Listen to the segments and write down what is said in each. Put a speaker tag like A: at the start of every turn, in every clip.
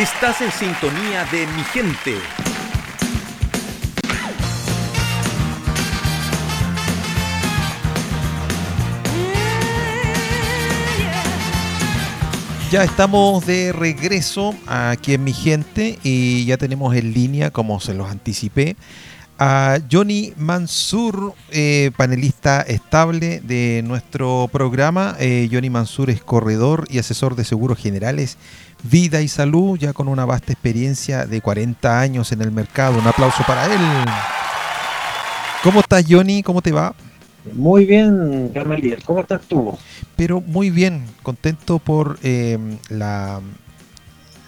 A: Estás en sintonía de mi gente.
B: Ya estamos de regreso aquí en mi gente y ya tenemos en línea, como se los anticipé, a Johnny Mansur, eh, panelista estable de nuestro programa. Eh, Johnny Mansur es corredor y asesor de seguros generales, vida y salud, ya con una vasta experiencia de 40 años en el mercado. Un aplauso para él. ¿Cómo estás, Johnny? ¿Cómo te va?
C: Muy bien, Gamaliel. ¿Cómo estás tú?
B: Pero muy bien, contento por eh, la,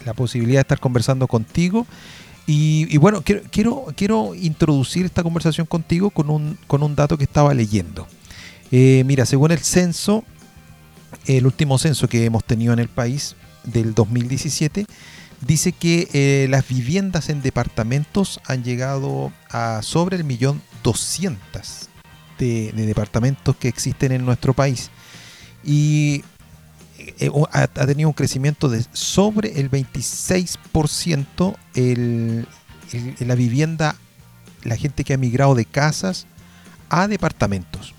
B: la, posibilidad de estar conversando contigo. Y, bueno, quiero, quiero, quiero, introducir esta conversación contigo con un, con un dato que estaba leyendo. Eh, mira, según el censo, el último censo que hemos tenido en el país del 2017, dice que eh, las viviendas en departamentos han llegado a sobre el millón doscientas de, departamentos que existen en nuestro país. Y ha, tenido un crecimiento de sobre el 26% el, la vivienda, la gente que ha migrado de casas a departamentos.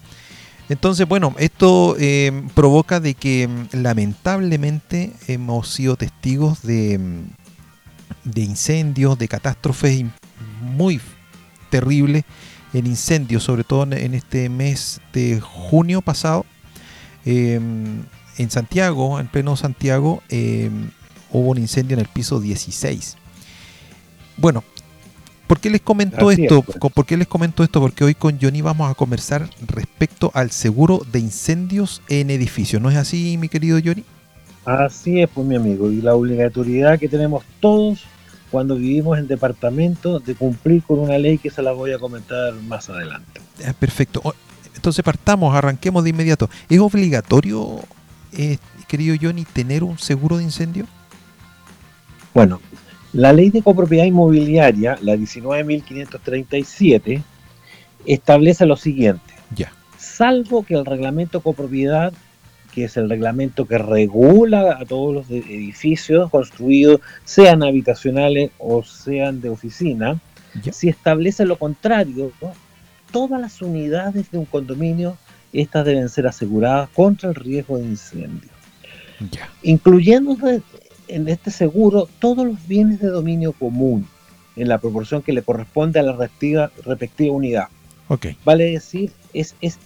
B: Entonces, bueno, esto eh, provoca de que lamentablemente hemos sido testigos de, de incendios, de catástrofes muy terribles en incendios, sobre todo en este mes de junio pasado. Em, en Santiago, en pleno Santiago, em, hubo un incendio en el piso 16. Bueno, ¿por qué les comento esto? Pues. ¿Por qué les comento esto? Porque hoy con Johnny vamos a conversar respecto al seguro de incendios en edificios. ¿No es así, mi querido Johnny?
C: Así es, pues mi amigo, y la obligatoriedad que tenemos todos cuando vivimos en departamento de cumplir con una ley que se la voy a comentar más adelante.
B: Ah, perfecto. Entonces partamos, arranquemos de inmediato. ¿Es obligatorio, eh, querido Johnny, tener un seguro de incendio?
C: Bueno, la ley de copropiedad inmobiliaria, la 19.537, establece lo siguiente.
B: Ya.
C: Salvo que el reglamento copropiedad que es el reglamento que regula a todos los edificios construidos, sean habitacionales o sean de oficina, si establece lo contrario, todas las unidades de un condominio, estas deben ser aseguradas contra el riesgo de incendio. Incluyendo en este seguro todos los bienes de dominio común, en la proporción que le corresponde a la respectiva, respectiva unidad. Vale decir, es, es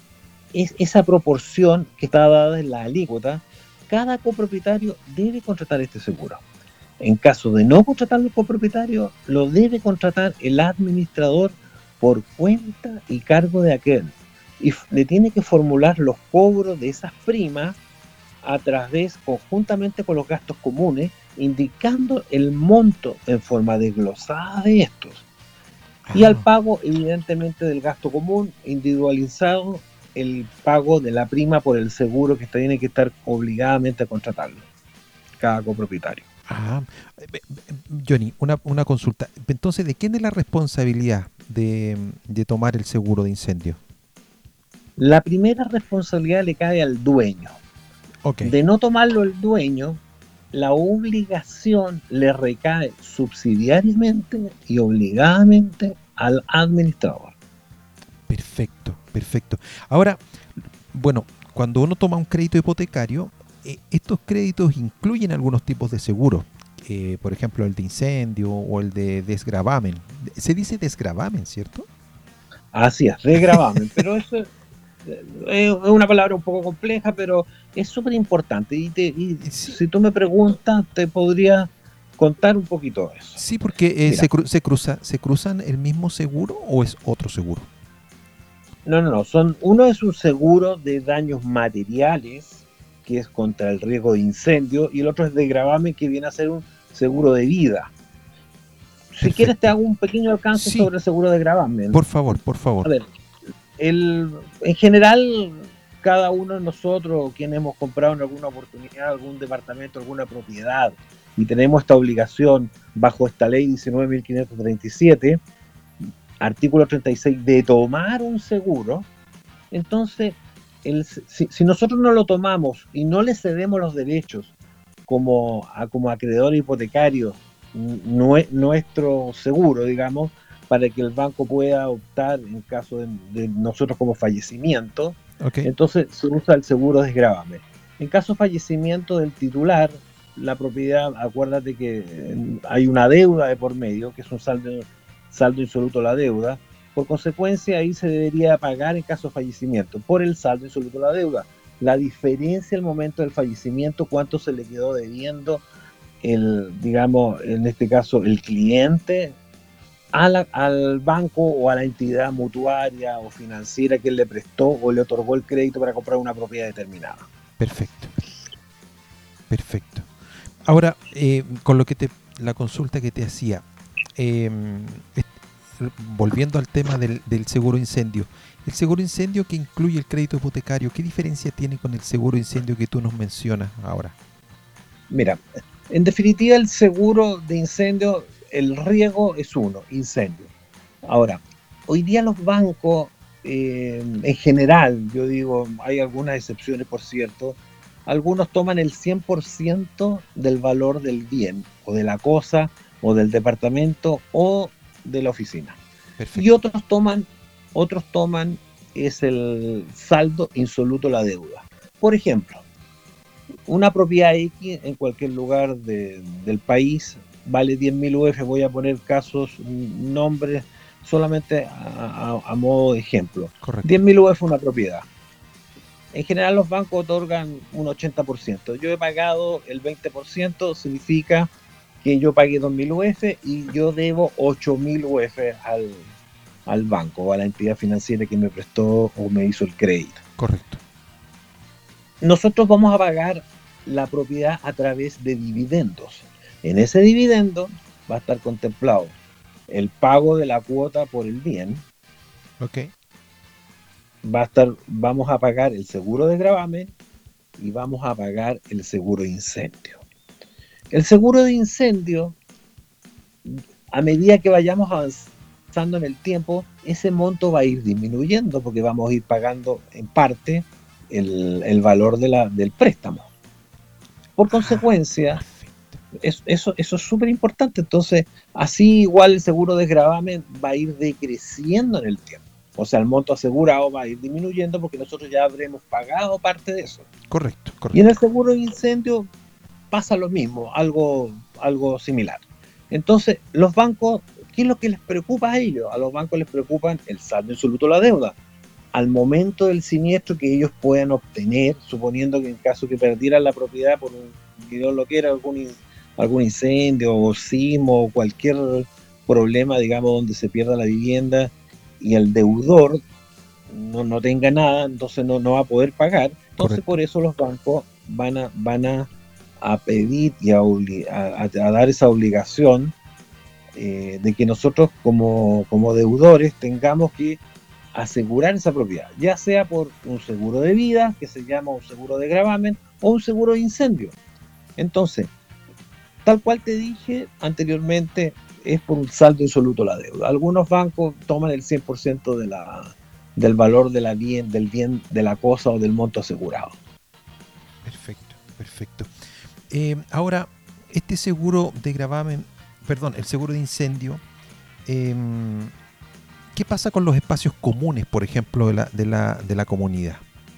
C: es esa proporción que está dada en la alícuota, cada copropietario debe contratar este seguro. En caso de no contratar el copropietario, lo debe contratar el administrador por cuenta y cargo de aquel. Y le tiene que formular los cobros de esas primas a través, conjuntamente con los gastos comunes, indicando el monto en forma desglosada de estos. Y al pago, evidentemente, del gasto común individualizado el pago de la prima por el seguro que tiene que estar obligadamente a contratarlo, cada copropietario.
B: Ah, Johnny, una, una consulta. Entonces, ¿de quién es la responsabilidad de, tomar el seguro de incendio?
C: La primera responsabilidad le cae al dueño. De no tomarlo el dueño, la obligación le recae subsidiariamente y obligadamente al administrador.
B: Perfecto, perfecto. Ahora, bueno, cuando uno toma un crédito hipotecario, eh, estos créditos incluyen algunos tipos de seguros. Eh, por ejemplo, el de incendio o el de desgravamen. Se dice desgravamen, ¿cierto?
C: Así es, desgravamen. pero eso es una palabra un poco compleja, pero es súper importante. Y, si tú me preguntas, te podría contar un poquito de eso.
B: Sí, porque eh, se, se, cruza, ¿se cruzan el mismo seguro o es otro seguro?
C: No, no, no. Son, uno es un seguro de daños materiales, que es contra el riesgo de incendio, y el otro es de gravamen, que viene a ser un seguro de vida. Si quieres te hago un pequeño alcance sobre el seguro de gravamen.
B: Por favor, por favor.
C: A ver, el, en general, cada uno de nosotros, quienes hemos comprado en alguna oportunidad algún departamento, alguna propiedad, y tenemos esta obligación bajo esta ley 19.537, artículo 36, de tomar un seguro, entonces, el, si, nosotros no lo tomamos y no le cedemos los derechos como, a, como acreedor hipotecario nuestro seguro, digamos, para que el banco pueda optar en caso de, nosotros como fallecimiento. Entonces se usa el seguro desgravame. En caso de fallecimiento del titular, la propiedad, acuérdate que hay una deuda de por medio, que es un saldo, saldo insoluto la deuda. Por consecuencia, ahí se debería pagar en caso de fallecimiento por el saldo insoluto la deuda. La diferencia al momento del fallecimiento, cuánto se le quedó debiendo el, digamos, en este caso, el cliente al banco o a la entidad mutuaria o financiera que le prestó o le otorgó el crédito para comprar una propiedad determinada.
B: Perfecto. Perfecto. Ahora, eh, con lo que te, la consulta que te hacía, em, volviendo al tema del, del, seguro incendio, el seguro incendio que incluye el crédito hipotecario, ¿qué diferencia tiene con el seguro incendio que tú nos mencionas ahora?
C: Mira, en definitiva el seguro de incendio el riesgo es uno, incendio. Ahora, hoy día los bancos, eh, en general, yo digo, hay algunas excepciones, por cierto, algunos toman el 100% del valor del bien, o de la cosa, o del departamento, o de la oficina. Y otros toman, otros toman es el saldo insoluto la deuda. Por ejemplo, una propiedad X en cualquier lugar del país vale 10.000 UF, voy a poner casos, nombres, solamente a, modo de ejemplo. 10.000 UF una propiedad. En general los bancos otorgan un 80%. Yo he pagado el 20%, significa que yo pagué 2.000 UF y yo debo 8.000 UF al, al banco o a la entidad financiera que me prestó o me hizo el crédito.
B: Correcto.
C: Nosotros vamos a pagar la propiedad a través de dividendos. En ese dividendo va a estar contemplado el pago de la cuota por el bien.
B: Ok.
C: Va a estar, vamos a pagar el seguro de gravamen y vamos a pagar el seguro de incendio. El seguro de incendio, a medida que vayamos avanzando en el tiempo, ese monto va a ir disminuyendo porque vamos a ir pagando en parte el, valor de la, del préstamo. Por consecuencia, eso, eso, es súper importante. Entonces, así igual el seguro de gravamen va a ir decreciendo en el tiempo. O sea, el monto asegurado va a ir disminuyendo porque nosotros ya habremos pagado parte de eso.
B: Correcto,
C: Y en el seguro de incendio pasa lo mismo, algo, algo similar. Entonces, los bancos, ¿qué es lo que les preocupa a ellos? A los bancos les preocupan el saldo insoluto de la deuda. Al momento del siniestro que ellos puedan obtener, suponiendo que en caso que perdieran la propiedad por un, que Dios lo quiera, algún algún incendio o sismo o cualquier problema, digamos, donde se pierda la vivienda y el deudor no, no tenga nada, entonces no, no va a poder pagar. Entonces por eso los bancos van a, van a, pedir y a, a, dar esa obligación eh, de que nosotros como, como deudores tengamos que asegurar esa propiedad, ya sea por un seguro de vida, que se llama un seguro de gravamen, o un seguro de incendio. Entonces, Tal cual te dije anteriormente, es por un saldo insoluto la deuda. Algunos bancos toman el 100% de la, del valor de bien, del bien de la cosa o del monto asegurado.
B: Perfecto, perfecto. Eh, ahora, este seguro de gravamen, perdón, el seguro de incendio, em, ¿qué pasa con los espacios comunes, por ejemplo, de la, de la, de la comunidad,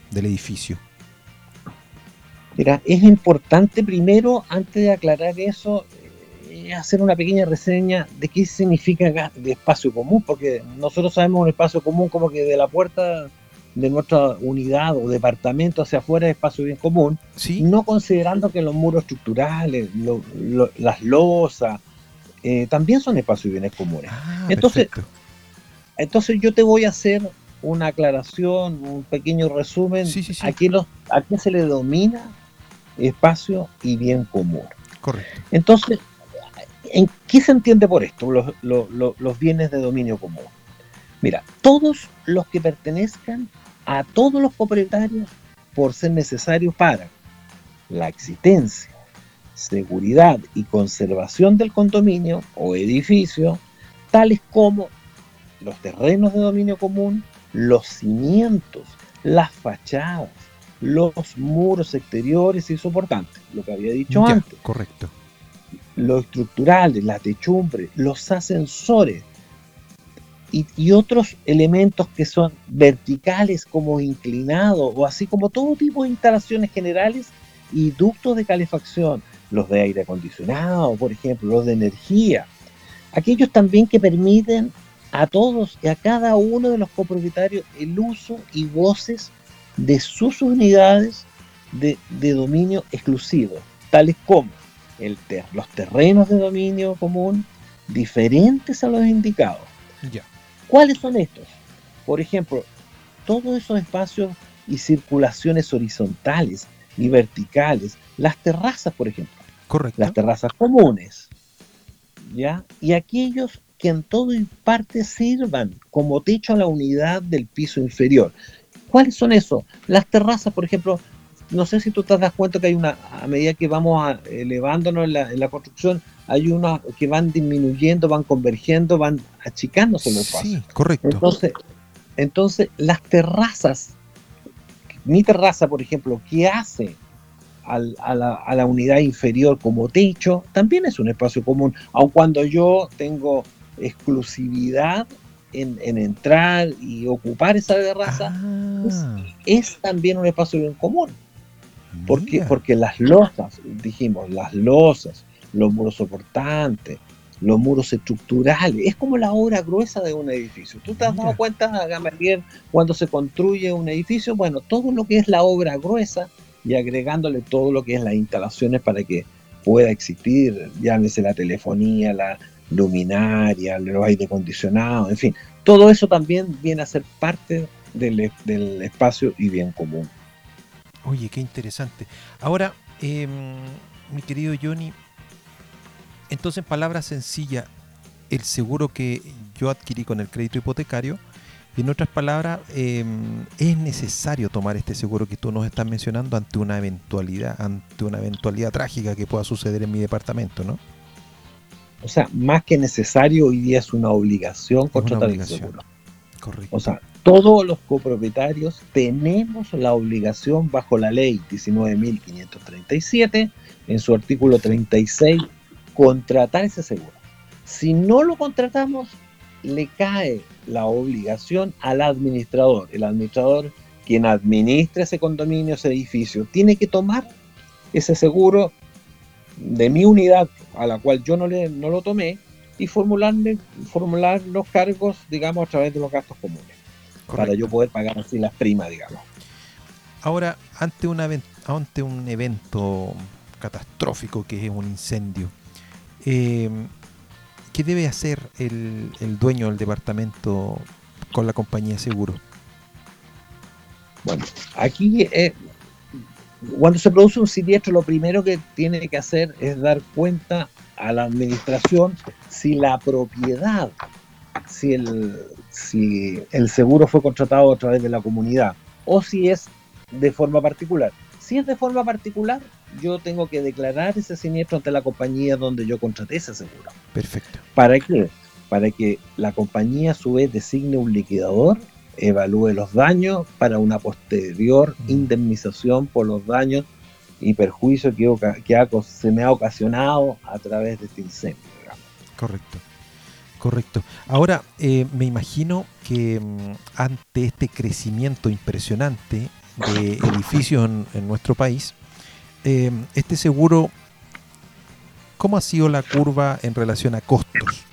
B: del edificio?
C: Mira, es importante primero, antes de aclarar eso, eh, hacer una pequeña reseña de qué significa de espacio común, porque nosotros sabemos un espacio común como que de la puerta de nuestra unidad o departamento hacia afuera es espacio bien común, no considerando que los muros estructurales, las losas, eh, también son espacios bienes comunes. Ah, entonces, entonces yo te voy a hacer una aclaración, un pequeño resumen. ¿A, qué los, ¿A qué se le domina espacio y bien común.
B: Correcto.
C: Entonces, ¿en qué se entiende por esto, los, bienes de dominio común? Mira, todos los que pertenezcan a todos los propietarios por ser necesarios para la existencia, seguridad y conservación del condominio o edificio, tales como los terrenos de dominio común, los cimientos, las fachadas, los muros exteriores y soportantes, lo que había dicho antes.
B: Correcto.
C: los estructurales, la techumbre, los ascensores y, otros elementos que son verticales como inclinados o así como todo tipo de instalaciones generales y ductos de calefacción, los de aire acondicionado, por ejemplo, los de energía, aquellos también que permiten a todos y a cada uno de los copropietarios el uso y voces de sus unidades de, dominio exclusivo, tales como el los terrenos de dominio común diferentes a los indicados. ¿Cuáles son estos? Por ejemplo, todos esos espacios y circulaciones horizontales y verticales, las terrazas, por ejemplo.
B: Correcto.
C: Las terrazas comunes. ¿Ya? Y aquellos que en todo y parte sirvan como techo a la unidad del piso inferior. ¿Cuáles son esos? Las terrazas, por ejemplo, no sé si tú te das cuenta que hay una, a medida que vamos elevándonos en la, construcción, hay unas que van disminuyendo, van convergiendo, van achicándose los espacios.
B: Sí, correcto.
C: Entonces, entonces, las terrazas, mi terraza, por ejemplo, que hace a, la, unidad inferior como techo, también es un espacio común, aun cuando yo tengo exclusividad en, entrar y ocupar esa terraza, ah. es, también un espacio bien común. ¿Por Porque las losas, dijimos, las losas, los muros soportantes, los muros estructurales, es como la obra gruesa de un edificio. ¿Tú te has dado cuenta, Gamaliel, cuando se construye un edificio? Bueno, todo lo que es la obra gruesa y agregándole todo lo que es las instalaciones para que pueda existir, llámese la telefonía, la luminaria, los aire acondicionado, en fin, todo eso también viene a ser parte del, del espacio y bien común.
B: Oye, qué interesante. Ahora, em, mi querido Johnny, entonces en palabras sencillas, el seguro que yo adquirí con el crédito hipotecario, en otras palabras, em, es necesario tomar este seguro que tú nos estás mencionando ante una eventualidad, ante una eventualidad trágica que pueda suceder en mi departamento, ¿no?
C: O sea, más que necesario, hoy día es una obligación contratar el seguro.
B: Correcto.
C: O sea, todos los copropietarios tenemos la obligación bajo la ley 19.537, en su artículo 36, contratar ese seguro. Si no lo contratamos, le cae la obligación al administrador. El administrador, quien administra ese condominio, ese edificio, tiene que tomar ese seguro de mi unidad a la cual yo no, le, no lo tomé y formularle, formular los cargos, digamos, a través de los gastos comunes para yo poder pagar así las primas, digamos.
B: Ahora, ante, una, ante un evento catastrófico que es un incendio, eh, ¿qué debe hacer el, dueño del departamento con la compañía de seguro?
C: Bueno, aquí eh, cuando se produce un siniestro, lo primero que tiene que hacer es dar cuenta a la administración si la propiedad, si el, si el seguro fue contratado a través de la comunidad o si es de forma particular. Si es de forma particular, yo tengo que declarar ese siniestro ante la compañía donde yo contraté ese seguro.
B: Perfecto.
C: ¿Para qué? Para que la compañía a su vez designe un liquidador, evalúe los daños para una posterior mm. indemnización por los daños y perjuicios que, que se me ha ocasionado a través de este incendio.
B: Correcto. Correcto. Ahora, eh, me imagino que mm, ante este crecimiento impresionante de edificios en, nuestro país, eh, este seguro, ¿cómo ha sido la curva en relación a costos?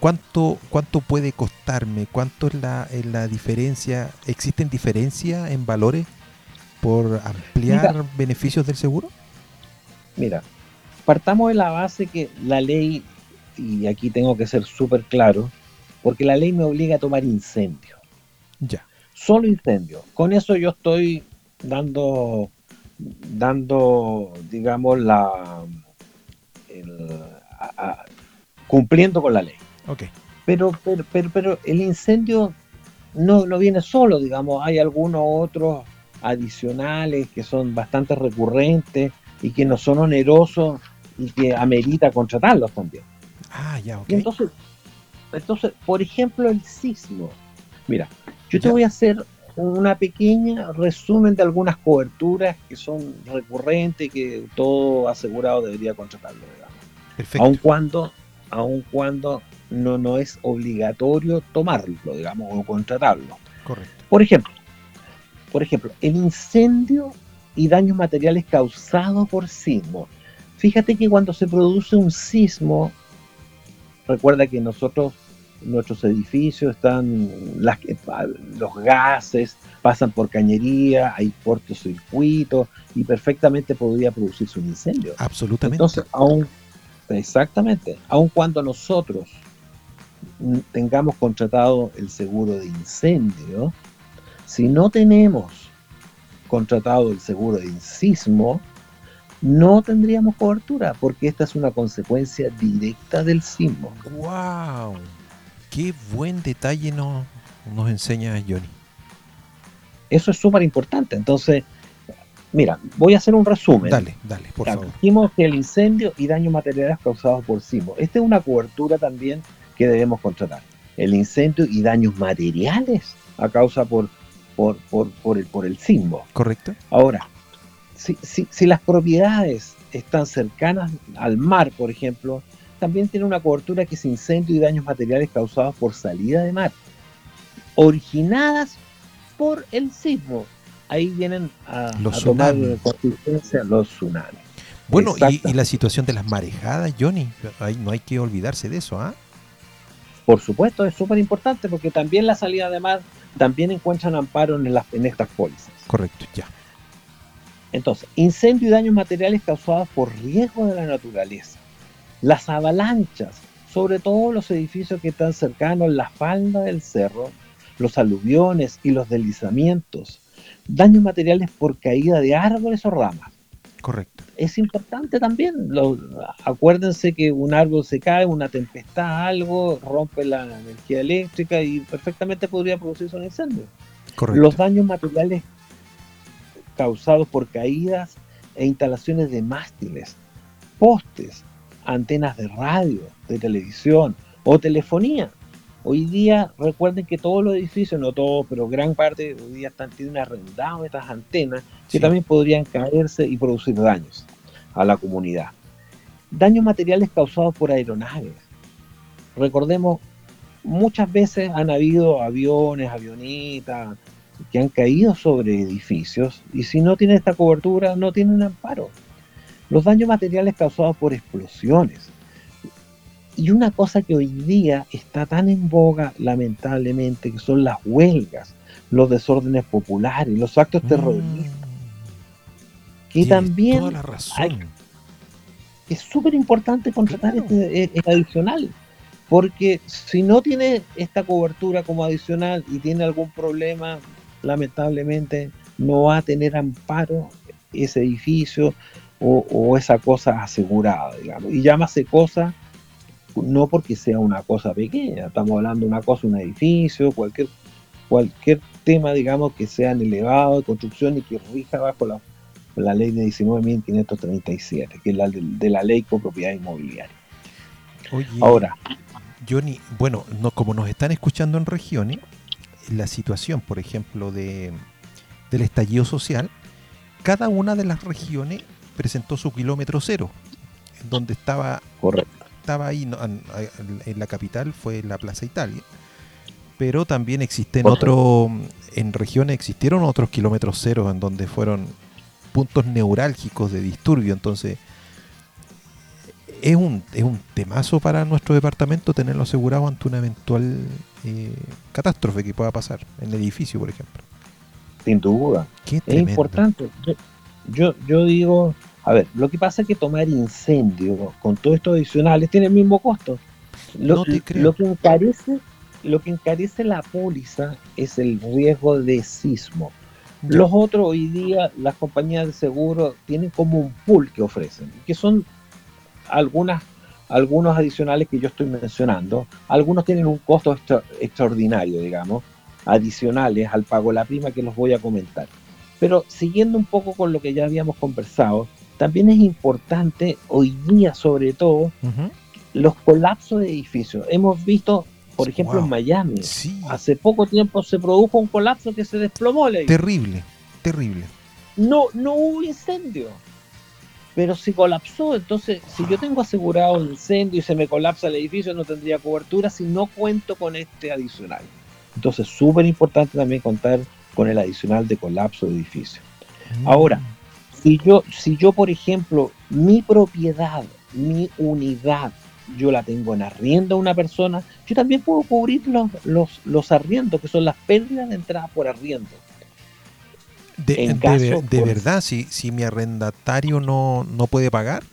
B: ¿Cuánto, cuánto puede costarme? ¿Cuánto es la, la diferencia? ¿Existen diferencias en valores por ampliar beneficios del seguro?
C: Mira, partamos de la base que la ley y aquí tengo que ser súper claro, porque la ley me obliga a tomar incendio.
B: Ya.
C: Solo incendio. Con eso yo estoy dando, dando, digamos, la, cumpliendo con la ley.
B: Okay.
C: Pero, pero, pero, pero, el incendio no, no viene solo, digamos, hay algunos otros adicionales que son bastante recurrentes y que no son onerosos y que amerita contratarlos también.
B: Ah, ya, ok.
C: entonces, entonces, por ejemplo, el sismo. Mira, yo te voy a hacer una pequeña resumen de algunas coberturas que son recurrentes y que todo asegurado debería contratarlo, digamos. Perfecto. Aun cuando, aun cuando no, no es obligatorio tomarlo, digamos, o contratarlo.
B: Correcto.
C: Por ejemplo, por ejemplo, el incendio y daños materiales causados por sismo. Fíjate que cuando se produce un sismo, recuerda que nosotros, nuestros edificios están, las, los gases pasan por cañería, hay cortocircuitos y perfectamente podría producirse un incendio.
B: Absolutamente.
C: Entonces, aún, exactamente, aun cuando nosotros tengamos contratado el seguro de incendio, si no tenemos contratado el seguro de sismo, no tendríamos cobertura, porque esta es una consecuencia directa del sismo.
B: ¡Wow! ¡Qué buen detalle nos, nos enseña Johnny!
C: Eso es súper importante. Entonces, mira, voy a hacer un resumen.
B: Dale, dale, por favor.
C: Dijimos que el incendio y daños materiales causados por sismo. Esta es una cobertura también que debemos contratar. El incendio y daños materiales a causa por, por, por, el, por el sismo.
B: Correcto.
C: Ahora, si, si, si las propiedades están cercanas al mar, por ejemplo, también tiene una cobertura que es incendio y daños materiales causados por salida de mar, originadas por el sismo. Ahí vienen a, tomar consistencia los tsunamis.
B: Bueno, y, la situación de las marejadas, Johnny, ahí no hay que olvidarse de eso, ¿ah?
C: Por supuesto, es súper importante porque también la salida de mar también encuentran amparo en, las, en estas pólizas.
B: Correcto, ya.
C: Entonces, incendio y daños materiales causados por riesgo de la naturaleza. Las avalanchas, sobre todo los edificios que están cercanos a la falda del cerro, los aluviones y los deslizamientos. Daños materiales por caída de árboles o ramas.
B: Correcto.
C: Es importante también, acuérdense que un árbol se cae, una tempestad, algo, rompe la energía eléctrica y perfectamente podría producirse un incendio.
B: Correcto.
C: Los daños materiales causados por caídas e instalaciones de mástiles, postes, antenas de radio, de televisión o telefonía. Hoy día, recuerden que todos los edificios, no todos, pero gran parte hoy día están tienen arrendados estas antenas que también podrían caerse y producir daños a la comunidad. Daños materiales causados por aeronaves. Recordemos, muchas veces han habido aviones, avionitas, que han caído sobre edificios y si no tienen esta cobertura no tienen amparo. Los daños materiales causados por explosiones, y una cosa que hoy día está tan en boga, lamentablemente, que son las huelgas, los desórdenes populares, los actos mm. terroristas. Que también
B: toda la razón.
C: es súper importante contratar este, e, adicional. Porque si no tiene esta cobertura como adicional y tiene algún problema, lamentablemente no va a tener amparo ese edificio o, o esa cosa asegurada, digamos. Y llámase cosa no porque sea una cosa pequeña, estamos hablando de una cosa, un edificio, cualquier, cualquier tema, digamos, que sea elevado de construcción y que rija bajo la, la ley de 19.537, que es la de, la ley con propiedad inmobiliaria.
B: Ahora, Johnny, bueno, no, como nos están escuchando en regiones, la situación, por ejemplo, de, del estallido social, cada una de las regiones presentó su kilómetro cero, donde estaba
C: Correcto
B: estaba ahí en la capital fue la Plaza Italia. Pero también existen otros, en regiones existieron otros kilómetros ceros en donde fueron puntos neurálgicos de disturbio. Entonces, es un, es un temazo para nuestro departamento tenerlo asegurado ante una eventual eh, catástrofe que pueda pasar en el edificio, por ejemplo.
C: Sin duda. es importante. yo, yo digo, a ver, lo que pasa es que tomar incendio con todos estos adicionales tiene el mismo costo. Lo, que encarece, lo que encarece la póliza es el riesgo de sismo. Los otros hoy día, las compañías de seguro tienen como un pool que ofrecen, que son algunas, algunos adicionales que yo estoy mencionando. Algunos tienen un costo extraordinario, digamos, adicionales al pago de la prima que los voy a comentar. Pero siguiendo un poco con lo que ya habíamos conversado, también es importante hoy día, sobre todo, los colapsos de edificios. Hemos visto, por ejemplo, en Miami, hace poco tiempo se produjo un colapso que se desplomó
B: Terrible, terrible.
C: No, no hubo incendio. pero si colapsó, entonces si yo tengo asegurado el incendio y se me colapsa el edificio, no tendría cobertura si no cuento con este adicional. Entonces, súper importante también contar con el adicional de colapso de edificio. Mm. Ahora, si yo, si yo, por ejemplo, mi propiedad, mi unidad, yo la tengo en arriendo a una persona, yo también puedo cubrir los, los, los arriendos, que son las pérdidas de entrada por arriendo.
B: De, de, verdad, si, si mi arrendatario no, no puede pagar.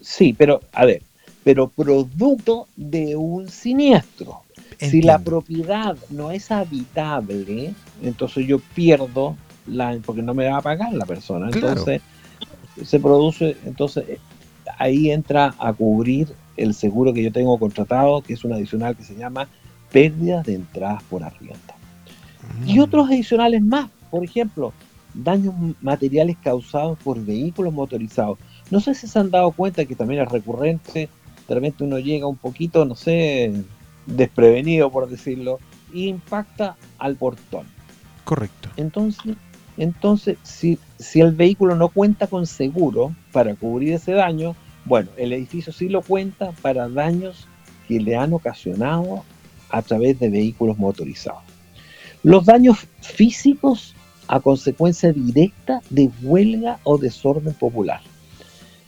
C: sí, pero a ver, pero producto de un siniestro. Si la propiedad no es habitable, entonces yo pierdo la porque no me va a pagar la persona. Entonces se produce, entonces ahí entra a cubrir el seguro que yo tengo contratado, que es un adicional que se llama pérdidas de entradas por arriendo. Y mm. otros adicionales más, por ejemplo, daños materiales causados por vehículos motorizados. No sé si se han dado cuenta que también es recurrente, de repente uno llega un poquito, no sé, desprevenido por decirlo, e impacta al portón.
B: Correcto.
C: Entonces, entonces si, si el vehículo no cuenta con seguro para cubrir ese daño, bueno, el edificio sí lo cuenta para daños que le han ocasionado a través de vehículos motorizados. Los daños físicos a consecuencia directa de huelga o desorden popular.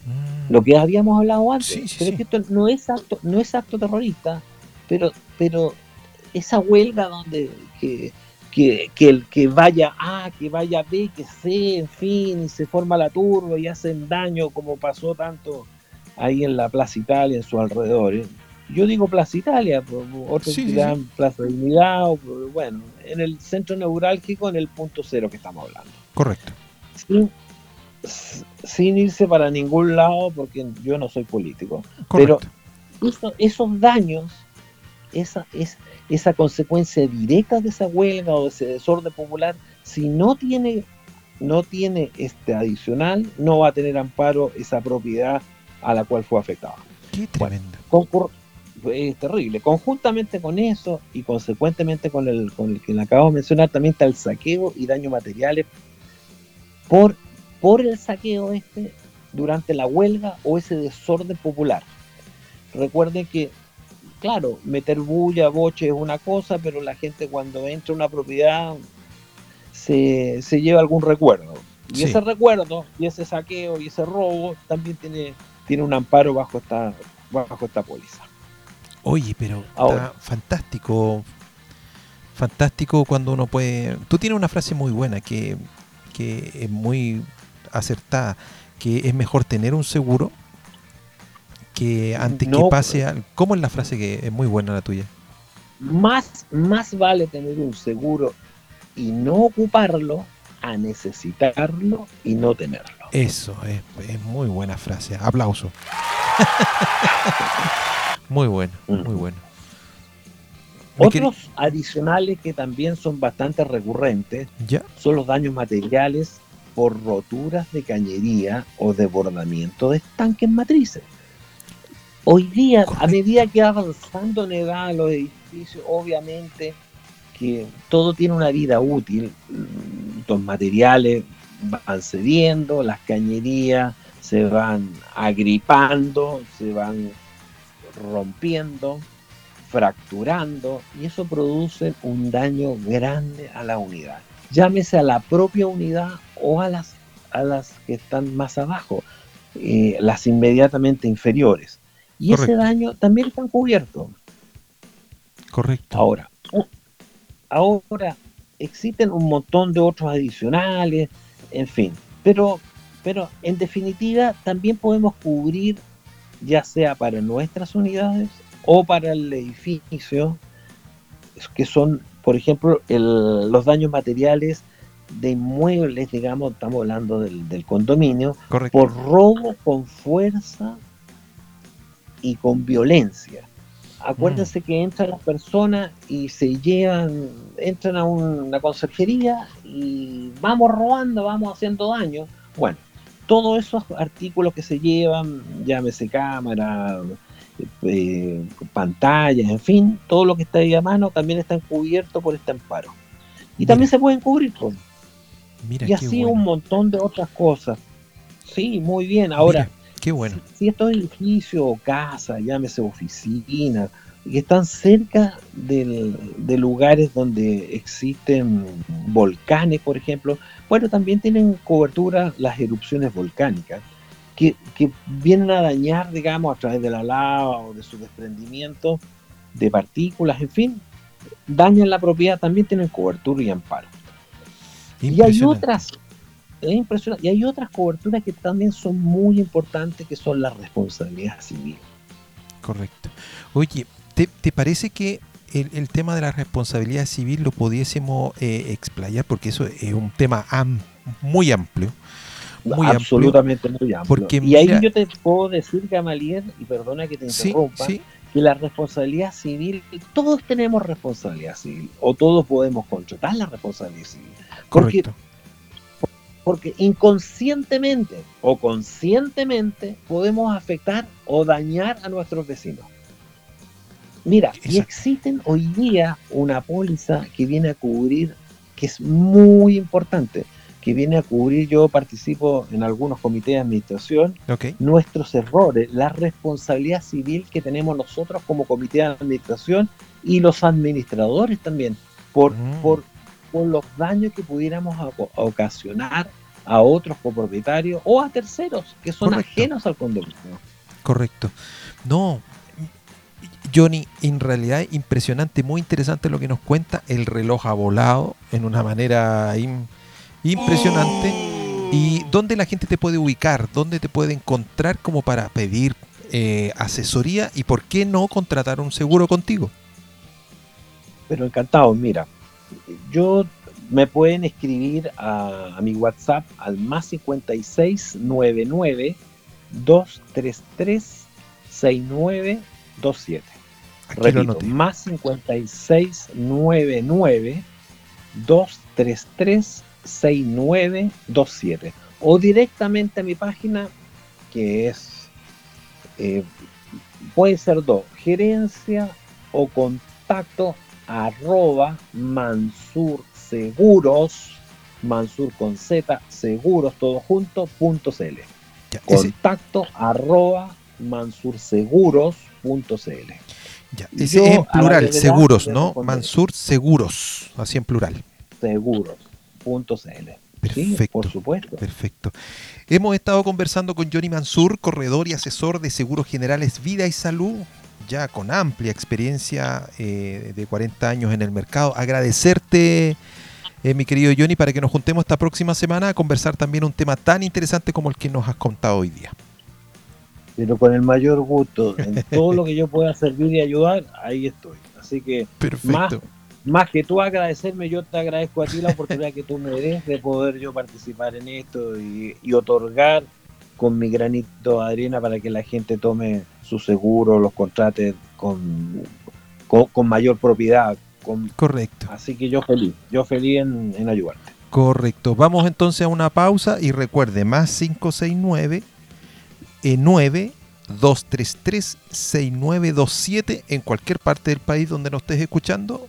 C: Mm. Lo que habíamos hablado antes, pero que esto no es acto, no es acto terrorista, pero, pero esa huelga donde que, el que vaya A, que vaya B, que C, en fin, y se forma la turba y hacen daño como pasó tanto ahí en la Plaza Italia, en sus alrededores. Yo digo Plaza Italia, otros dirán Plaza de Unidad, bueno, en el centro neurálgico, en el punto cero que estamos hablando.
B: Correcto.
C: Sin, irse para ningún lado, porque yo no soy político. Pero esos daños, esa, es, esa consecuencia directa de esa huelga o de ese desorden popular, si no tiene, no tiene este adicional, no va a tener amparo esa propiedad a la cual fue afectada.
B: Qué tremendo
C: es terrible. Conjuntamente con eso y consecuentemente con el, con el que le acabo de mencionar, también está el saqueo y daño materiales por, por el saqueo este durante la huelga o ese desorden popular. Recuerden que, claro, meter bulla, boche es una cosa, pero la gente cuando entra a una propiedad se, lleva algún recuerdo. Y ese recuerdo, y ese saqueo, y ese robo también tiene, tiene un amparo bajo esta, bajo esta póliza.
B: Oye, pero está fantástico. Fantástico cuando uno puede. Tú tienes una frase muy buena que, es muy acertada, que es mejor tener un seguro que antes que pase al... ¿Cómo es la frase que es muy buena la tuya?
C: Más, más vale tener un seguro y no ocuparlo a necesitarlo y no tenerlo.
B: Eso, es, es muy buena frase. Aplauso. Muy bueno, muy bueno.
C: Otros adicionales que también son bastante recurrentes son los daños materiales por roturas de cañería o desbordamiento de estanques matrices. Hoy día, a medida que va avanzando en edad los edificios, obviamente que todo tiene una vida útil, los materiales van cediendo, las cañerías se van agripando, se van rompiendo, fracturando y eso produce un daño grande a la unidad. Llámese a la propia unidad o a las, a las que están más abajo, eh, las inmediatamente inferiores. Y ese daño también está cubierto.
B: Correcto.
C: Ahora, ahora existen un montón de otros adicionales, en fin, pero, pero en definitiva también podemos cubrir ya sea para nuestras unidades o para el edificio, que son, por ejemplo, los daños materiales de inmuebles, digamos, estamos hablando del, condominio, por robo con fuerza y con violencia. Acuérdense mm. que entran las personas y se llevan, entran a una conserjería y vamos robando, vamos haciendo daño. Bueno, todos esos artículos que se llevan, llámese cámara, eh, pantallas, en fin, todo lo que está ahí a mano también está cubierto por este amparo. Y también se pueden cubrir con. y así un montón de otras cosas. Sí, muy bien. Ahora,
B: qué bueno.
C: Si, si estos edificios o casas, llámese oficina, que están cerca de lugares donde existen volcanes, por ejemplo, bueno, también tienen cobertura las erupciones volcánicas, que, que vienen a dañar, digamos, a través de la lava o de su desprendimiento de partículas, en fin, dañan la propiedad, también tienen cobertura y amparo. Y hay otras, es impresionante, y hay otras coberturas que también son muy importantes, que son la responsabilidad civil.
B: Correcto. Oye, ¿Te, parece que el, tema de la responsabilidad civil lo pudiésemos eh, explayar? Porque eso es un tema muy amplio.
C: Muy Absolutamente muy amplio. y ahí yo te puedo decir, Gamaliel, y perdona que te interrumpa, que la responsabilidad civil, todos tenemos responsabilidad civil, o todos podemos contratar la responsabilidad civil. Correcto. Porque inconscientemente o conscientemente podemos afectar o dañar a nuestros vecinos. Mira, y existen hoy día una póliza que viene a cubrir, que es muy importante, que viene a cubrir, yo participo en algunos comités de administración, nuestros errores, la responsabilidad civil que tenemos nosotros como comité de administración y los administradores también, por, mm. por, por los daños que pudiéramos ocasionar a otros copropietarios o a terceros que son ajenos al condominio.
B: Correcto. No, Johnny, en realidad impresionante, muy interesante lo que nos cuenta. El reloj ha volado en una manera impresionante. ¿Y dónde la gente te puede ubicar? ¿Dónde te puede encontrar como para pedir eh, asesoría? ¿Y por qué no contratar un seguro contigo?
C: Pero encantado, mira, yo me pueden escribir a, a mi WhatsApp al más 5699 233 6927. Repito, más 56 99 233 6927 o directamente a mi página que es eh, puede ser dos gerencia o contacto arroba Mansur Seguros Mansur con Z seguros todo junto punto cl contacto arroba mansurseguros.cl
B: ya, ese en plural, seguros, ¿no? Mansur Seguros, así en plural.
C: Seguros.cl. Perfecto, por supuesto.
B: Perfecto. Hemos estado conversando con Johnny Mansur, corredor y asesor de seguros generales Vida y Salud, ya con amplia experiencia eh, de 40 años en el mercado. Agradecerte, eh, mi querido Johnny, para que nos juntemos esta próxima semana a conversar también un tema tan interesante como el que nos has contado hoy día
C: pero con el mayor gusto. En todo lo que yo pueda servir y ayudar, ahí estoy. Así que más, más que tú agradecerme, yo te agradezco a ti la oportunidad que tú me des de poder yo participar en esto y, otorgar con mi granito de arena para que la gente tome su seguro, los contrate con, con, mayor propiedad. Con,
B: Correcto.
C: Así que yo feliz, yo feliz en, en ayudarte.
B: Correcto. Vamos entonces a una pausa y recuerde, más 569 9 233 6927 en cualquier parte del país donde nos estés escuchando.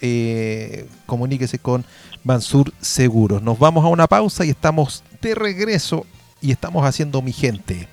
B: Eh, comuníquese con Mansur Seguros. Nos vamos a una pausa y estamos de regreso y estamos haciendo mi gente.